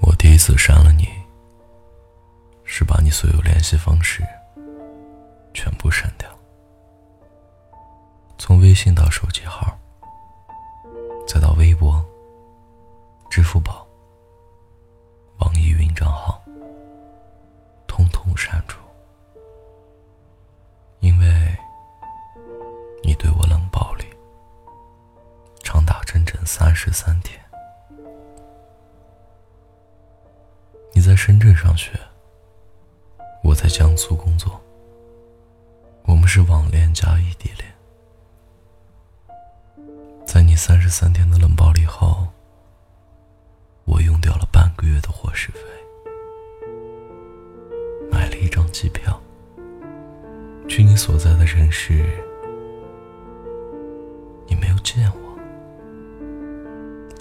我第一次删了你，是把你所有联系方式全部删掉，从微信到手机号，再到微博、支付宝、网易云账号，通通删除，因为你对我冷暴力，长达整整三十三天。你在深圳上学，我在江苏工作。我们是网恋加异地恋。在你三十三天的冷暴力后，我用掉了半个月的伙食费，买了一张机票，去你所在的城市。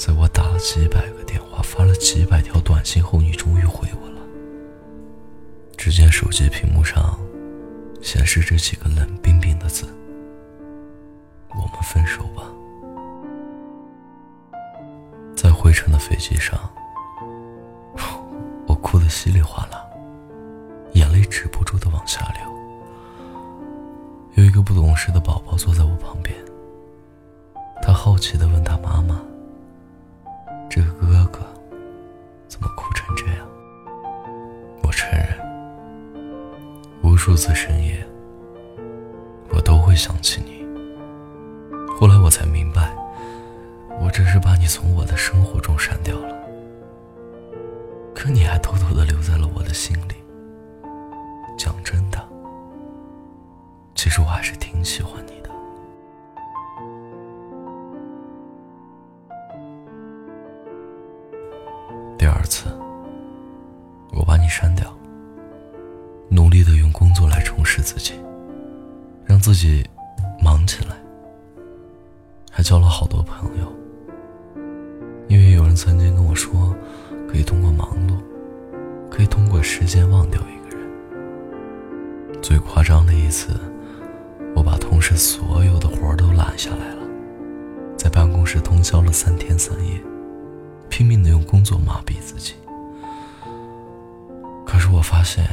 在我打了几百个电话、发了几百条短信后，你终于回我了。只见手机屏幕上显示着几个冷冰冰的字：“我们分手吧。”在回程的飞机上，我哭得稀里哗啦，眼泪止不住的往下流。有一个不懂事的宝宝坐在我旁边，他好奇的问他妈妈：“这个哥哥怎么哭成这样？”我承认，无数次深夜，我都会想起你。后来我才明白。我只是把你从我的生活中删掉了，可你还偷偷的留在了我的心里。讲真的，其实我还是挺喜欢你次，我把你删掉，努力的用工作来充实自己，让自己忙起来，还交了好多朋友。因为有人曾经跟我说，可以通过忙碌，可以通过时间忘掉一个人。最夸张的一次，我把同事所有的活都揽下来了，在办公室通宵了三天三夜，拼命的用工作麻痹自己。可是我发现，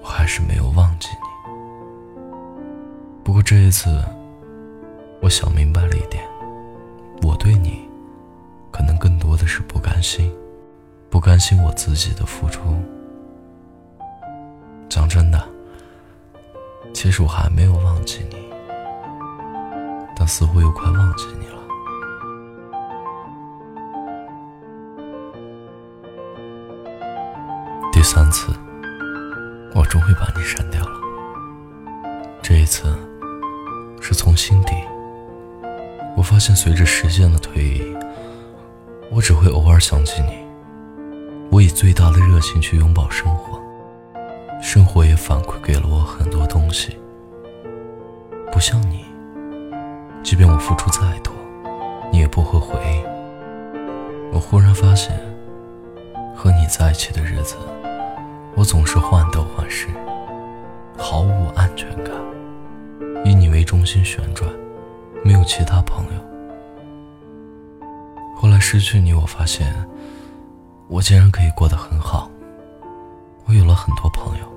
我还是没有忘记你。不过这一次，我想明白了一点，我对你。可能更多的是不甘心，不甘心我自己的付出。讲真的，其实我还没有忘记你，但似乎又快忘记你了。第三次，我终于把你删掉了。这一次，是从心底。我发现，随着时间的推移。我只会偶尔想起你，我以最大的热情去拥抱生活，生活也反馈给了我很多东西。不像你，即便我付出再多，你也不会回应。我忽然发现，和你在一起的日子，我总是患得患失，毫无安全感，以你为中心旋转，没有其他朋友。后来失去你，我发现我竟然可以过得很好。我有了很多朋友，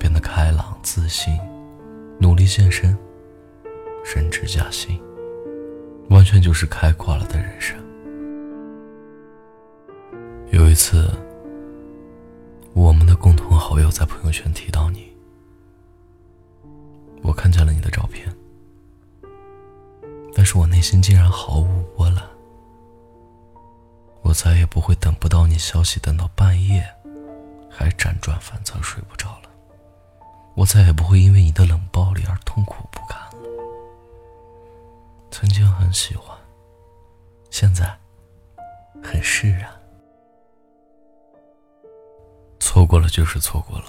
变得开朗自信，努力健身，升职加薪，完全就是开挂了的人生。有一次，我们的共同好友在朋友圈提到你，我看见了你的照片，但是我内心竟然毫无波澜。我再也不会等不到你消息，等到半夜，还辗转反侧睡不着了。我再也不会因为你的冷暴力而痛苦不堪了。曾经很喜欢，现在很释然。错过了就是错过了，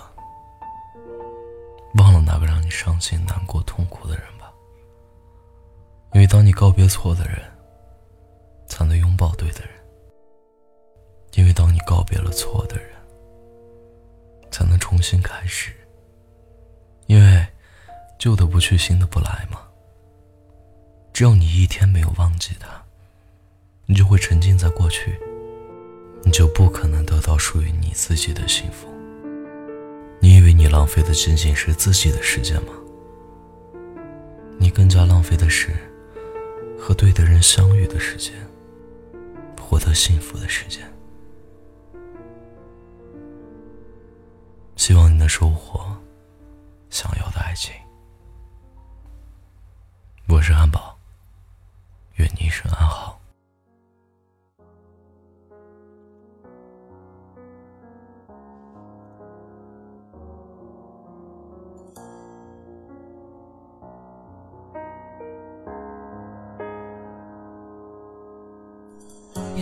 忘了那个让你伤心、难过、痛苦的人吧。因为当你告别错的人，才能拥抱对的人。因为当你告别了错的人，才能重新开始。因为旧的不去，新的不来嘛。只要你一天没有忘记他，你就会沉浸在过去，就不可能得到属于你自己的幸福。你以为你浪费的仅仅是自己的时间吗？你更加浪费的是和对的人相遇的时间，获得幸福的时间。希望你能收获想要的爱情。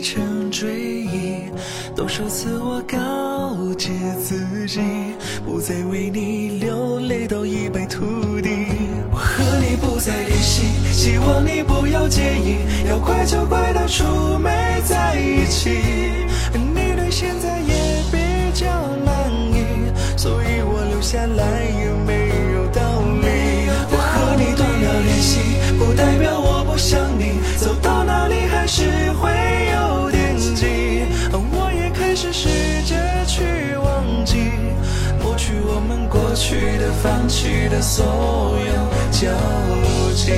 成追忆；多少次我告诫自己，不再为你流泪到一败涂地。我和你不再联系，希望你不要介意，要怪就怪当初放弃的所有交集。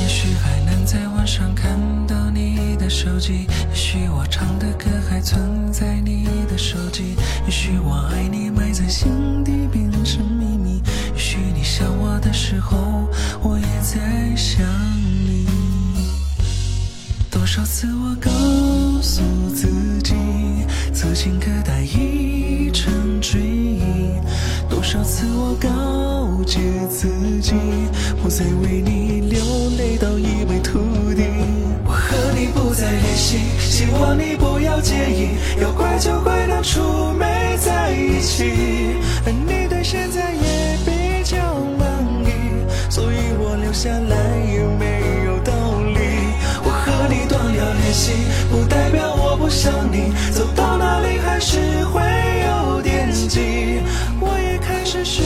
也许还能在网上看到你的手机，也许我唱的歌还存在你的手机，也许我爱你了解自己，不再为你流泪到一败涂地。我和你不再联系，希望你不要介意，要怪就怪当初没在一起。而你对现在也比较满意，所以我留下来也没有道理。我和你断了联系，不代表我不想你，走到哪里还是会有惦记。我也开始学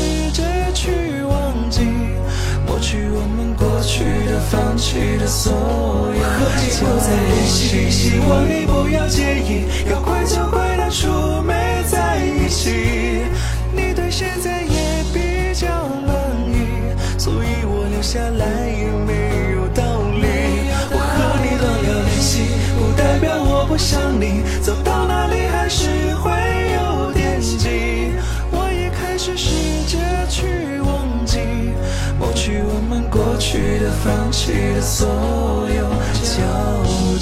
我们过去的、放弃的所有。和你不再联系，希望你不要介意，要怪就怪当初没在一起。你对现在也比较满意，所以我留下来也没有道理。我和你断了联系，不代表我不想你，走的、放弃的所有交集。